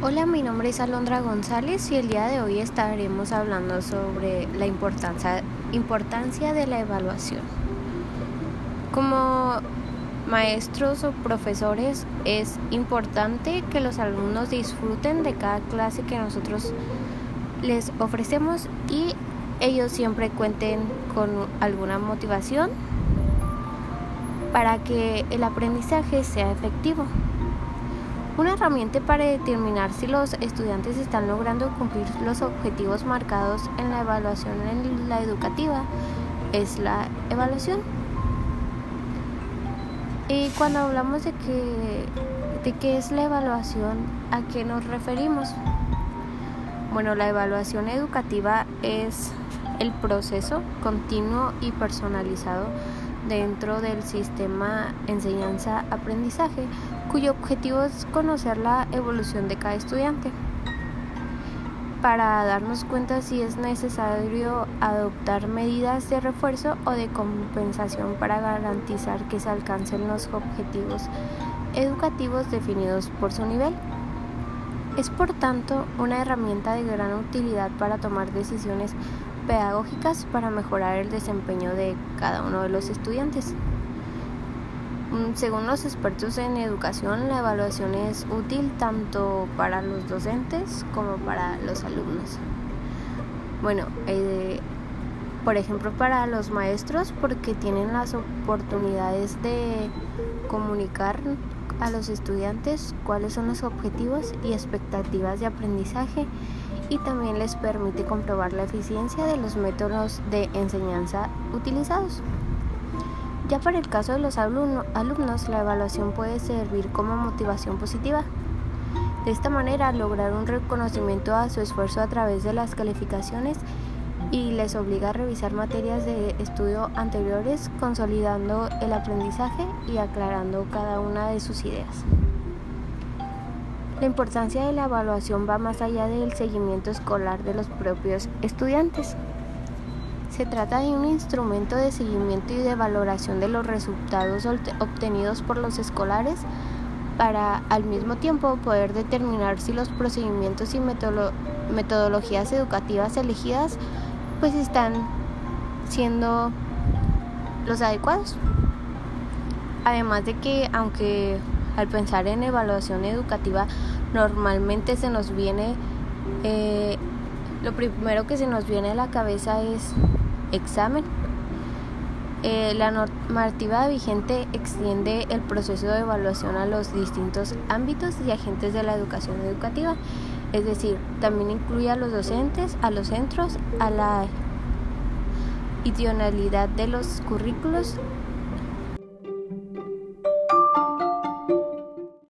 Hola, mi nombre es Alondra González y el día de hoy estaremos hablando sobre la importancia, importancia de la evaluación. Como maestros o profesores es importante que los alumnos disfruten de cada clase que nosotros les ofrecemos y ellos siempre cuenten con alguna motivación para que el aprendizaje sea efectivo. Una herramienta para determinar si los estudiantes están logrando cumplir los objetivos marcados en la evaluación en la educativa es la evaluación. Y cuando hablamos de que de qué es la evaluación, ¿a qué nos referimos? Bueno, la evaluación educativa es el proceso continuo y personalizado dentro del sistema enseñanza-aprendizaje, cuyo objetivo es conocer la evolución de cada estudiante para darnos cuenta si es necesario adoptar medidas de refuerzo o de compensación para garantizar que se alcancen los objetivos educativos definidos por su nivel. Es por tanto una herramienta de gran utilidad para tomar decisiones pedagógicas para mejorar el desempeño de cada uno de los estudiantes. Mm, según los expertos en educación, la evaluación es útil tanto para los docentes como para los alumnos. Bueno, eh, por ejemplo, para los maestros porque tienen las oportunidades de comunicar a los estudiantes cuáles son los objetivos y expectativas de aprendizaje y también les permite comprobar la eficiencia de los métodos de enseñanza utilizados. Ya para el caso de los alumnos, la evaluación puede servir como motivación positiva. De esta manera, lograr un reconocimiento a su esfuerzo a través de las calificaciones y les obliga a revisar materias de estudio anteriores, consolidando el aprendizaje y aclarando cada una de sus ideas. La importancia de la evaluación va más allá del seguimiento escolar de los propios estudiantes. Se trata de un instrumento de seguimiento y de valoración de los resultados obtenidos por los escolares para al mismo tiempo poder determinar si los procedimientos y metodologías educativas elegidas pues están siendo los adecuados. Además de que aunque al pensar en evaluación educativa, normalmente se nos viene, eh, lo primero que se nos viene a la cabeza es examen. Eh, la normativa vigente extiende el proceso de evaluación a los distintos ámbitos y agentes de la educación educativa, es decir, también incluye a los docentes, a los centros, a la idealidad de los currículos